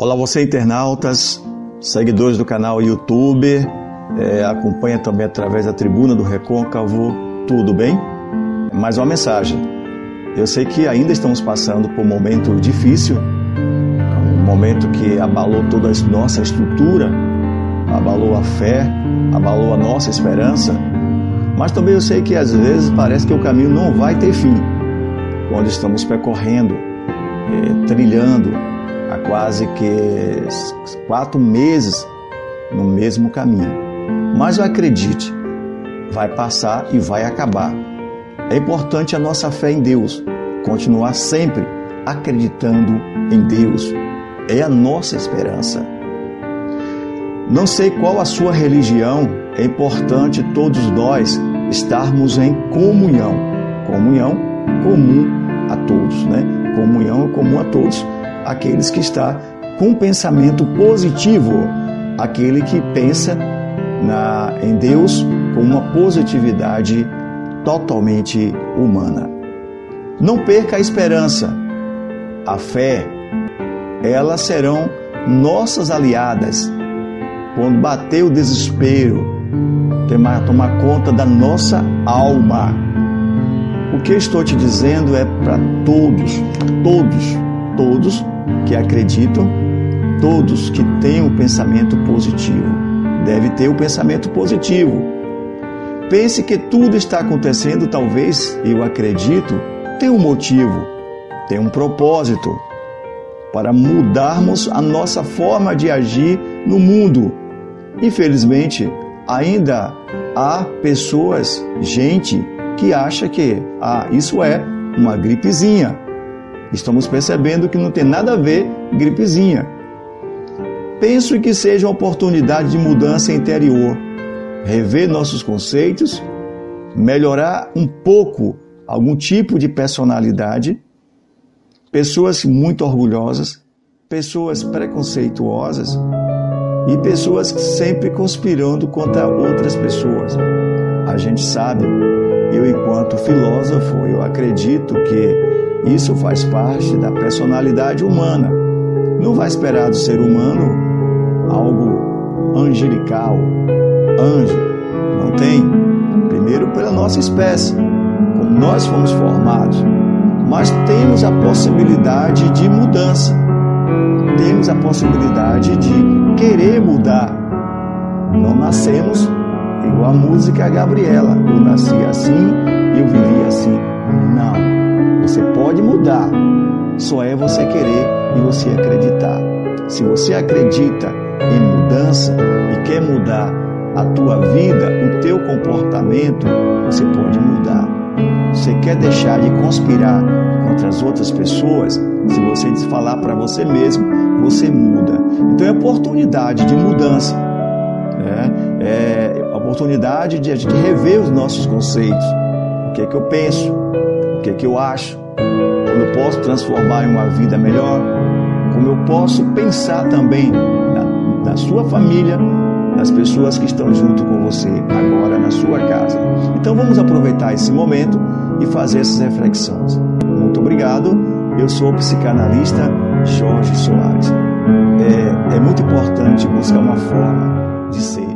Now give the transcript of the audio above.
Olá, você internautas, seguidores do canal YouTube, é, acompanha também através da tribuna do Recôncavo, tudo bem? Mais uma mensagem. Eu sei que ainda estamos passando por um momento difícil, um momento que abalou toda a nossa estrutura, abalou a fé, abalou a nossa esperança, mas também eu sei que às vezes parece que o caminho não vai ter fim, quando estamos percorrendo, é, trilhando há quase que quatro meses no mesmo caminho. Mas acredite, vai passar e vai acabar. É importante a nossa fé em Deus, continuar sempre acreditando em Deus. É a nossa esperança. Não sei qual a sua religião, é importante todos nós estarmos em comunhão. Comunhão comum a todos, né? Comunhão é comum a todos aqueles que está com pensamento positivo, aquele que pensa na, em Deus com uma positividade totalmente humana. Não perca a esperança, a fé, elas serão nossas aliadas quando bater o desespero, tomar, tomar conta da nossa alma. O que eu estou te dizendo é para todos, todos, todos que acreditam, todos que têm um pensamento positivo. Deve ter o um pensamento positivo. Pense que tudo está acontecendo, talvez, eu acredito, tem um motivo, tem um propósito para mudarmos a nossa forma de agir no mundo. Infelizmente, ainda há pessoas, gente, que acha que ah, isso é uma gripezinha estamos percebendo que não tem nada a ver gripezinha. Penso que seja uma oportunidade de mudança interior, rever nossos conceitos, melhorar um pouco algum tipo de personalidade, pessoas muito orgulhosas, pessoas preconceituosas e pessoas sempre conspirando contra outras pessoas. A gente sabe, eu enquanto filósofo, eu acredito que isso faz parte da personalidade humana. Não vai esperar do ser humano algo angelical, anjo. Não tem. Primeiro, pela nossa espécie, como nós fomos formados. Mas temos a possibilidade de mudança. Temos a possibilidade de querer mudar. Não nascemos igual a música Gabriela. Eu nasci assim, só é você querer e você acreditar. Se você acredita em mudança e quer mudar a tua vida, o teu comportamento, você pode mudar. Você quer deixar de conspirar contra as outras pessoas? Se você falar para você mesmo, você muda. Então é oportunidade de mudança. Né? É oportunidade de a gente rever os nossos conceitos. O que é que eu penso? O que é que eu acho? Como eu posso transformar em uma vida melhor, como eu posso pensar também na, na sua família, nas pessoas que estão junto com você agora na sua casa. Então vamos aproveitar esse momento e fazer essas reflexões. Muito obrigado. Eu sou o psicanalista Jorge Soares. É, é muito importante buscar uma forma de ser